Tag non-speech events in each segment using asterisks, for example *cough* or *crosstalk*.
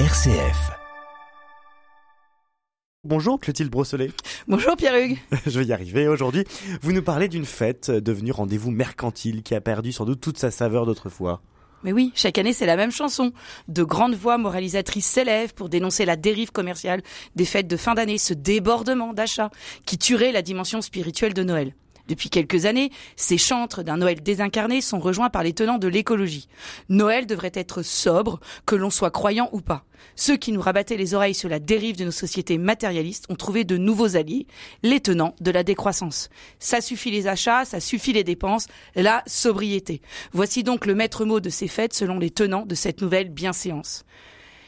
RCF. Bonjour Clotilde Brosselet. Bonjour Pierre-Hugues. *laughs* Je vais y arriver aujourd'hui. Vous nous parlez d'une fête devenue rendez-vous mercantile qui a perdu sans doute toute sa saveur d'autrefois. Mais oui, chaque année c'est la même chanson. De grandes voix moralisatrices s'élèvent pour dénoncer la dérive commerciale des fêtes de fin d'année, ce débordement d'achats qui tuerait la dimension spirituelle de Noël. Depuis quelques années, ces chantres d'un Noël désincarné sont rejoints par les tenants de l'écologie. Noël devrait être sobre, que l'on soit croyant ou pas. Ceux qui nous rabattaient les oreilles sur la dérive de nos sociétés matérialistes ont trouvé de nouveaux alliés, les tenants de la décroissance. Ça suffit les achats, ça suffit les dépenses, la sobriété. Voici donc le maître mot de ces fêtes selon les tenants de cette nouvelle bienséance.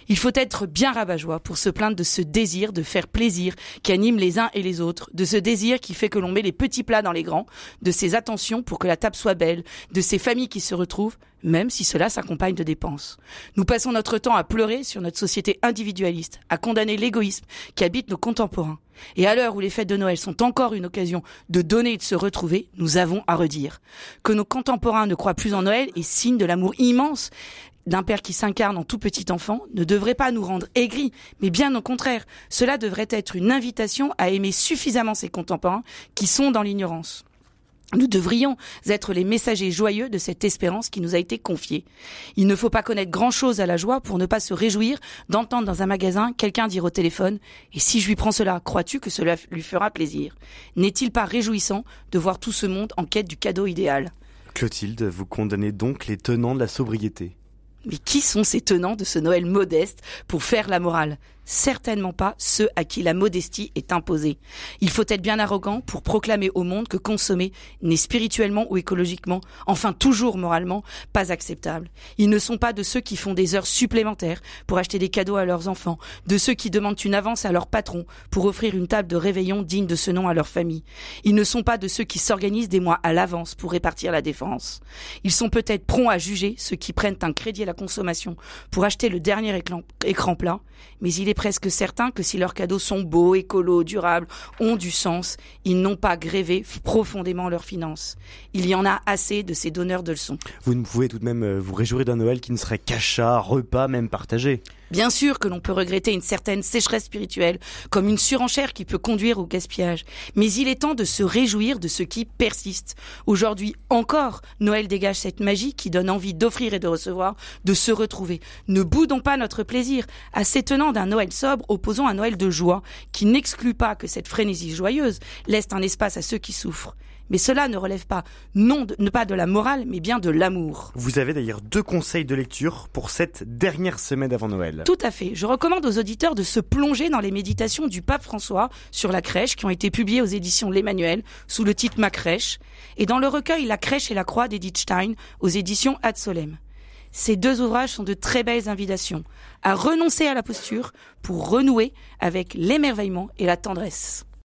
Il faut être bien rabat-joie pour se plaindre de ce désir de faire plaisir qui anime les uns et les autres, de ce désir qui fait que l'on met les petits plats dans les grands, de ces attentions pour que la table soit belle, de ces familles qui se retrouvent, même si cela s'accompagne de dépenses. Nous passons notre temps à pleurer sur notre société individualiste, à condamner l'égoïsme qui habite nos contemporains. Et à l'heure où les fêtes de Noël sont encore une occasion de donner et de se retrouver, nous avons à redire. Que nos contemporains ne croient plus en Noël est signe de l'amour immense d'un père qui s'incarne en tout petit enfant ne devrait pas nous rendre aigris, mais bien au contraire, cela devrait être une invitation à aimer suffisamment ses contemporains qui sont dans l'ignorance. Nous devrions être les messagers joyeux de cette espérance qui nous a été confiée. Il ne faut pas connaître grand-chose à la joie pour ne pas se réjouir d'entendre dans un magasin quelqu'un dire au téléphone ⁇ Et si je lui prends cela, crois-tu que cela lui fera plaisir ?⁇ N'est-il pas réjouissant de voir tout ce monde en quête du cadeau idéal? Clotilde, vous condamnez donc les tenants de la sobriété. Mais qui sont ces tenants de ce Noël modeste pour faire la morale? Certainement pas ceux à qui la modestie est imposée. Il faut être bien arrogant pour proclamer au monde que consommer n'est spirituellement ou écologiquement, enfin toujours moralement, pas acceptable. Ils ne sont pas de ceux qui font des heures supplémentaires pour acheter des cadeaux à leurs enfants, de ceux qui demandent une avance à leur patron pour offrir une table de réveillon digne de ce nom à leur famille. Ils ne sont pas de ceux qui s'organisent des mois à l'avance pour répartir la défense. Ils sont peut-être prompts à juger ceux qui prennent un crédit à la consommation pour acheter le dernier écran plat, mais il est presque certain que si leurs cadeaux sont beaux, écolos, durables, ont du sens, ils n'ont pas grévé profondément leurs finances. Il y en a assez de ces donneurs de leçons. Vous ne pouvez tout de même euh, vous réjouir d'un Noël qui ne serait qu'achat, repas, même partagé. Bien sûr que l'on peut regretter une certaine sécheresse spirituelle, comme une surenchère qui peut conduire au gaspillage. Mais il est temps de se réjouir de ce qui persiste. Aujourd'hui encore, Noël dégage cette magie qui donne envie d'offrir et de recevoir, de se retrouver. Ne boudons pas notre plaisir. À s'étonnant d'un Noël sobre, opposons un Noël de joie, qui n'exclut pas que cette frénésie joyeuse laisse un espace à ceux qui souffrent. Mais cela ne relève pas, non de, ne pas de la morale, mais bien de l'amour. Vous avez d'ailleurs deux conseils de lecture pour cette dernière semaine avant Noël. Tout à fait. Je recommande aux auditeurs de se plonger dans les méditations du pape François sur la crèche qui ont été publiées aux éditions L'Emmanuel sous le titre Ma crèche et dans le recueil La crèche et la croix d'Edith Stein aux éditions Ad Solem. Ces deux ouvrages sont de très belles invitations à renoncer à la posture pour renouer avec l'émerveillement et la tendresse.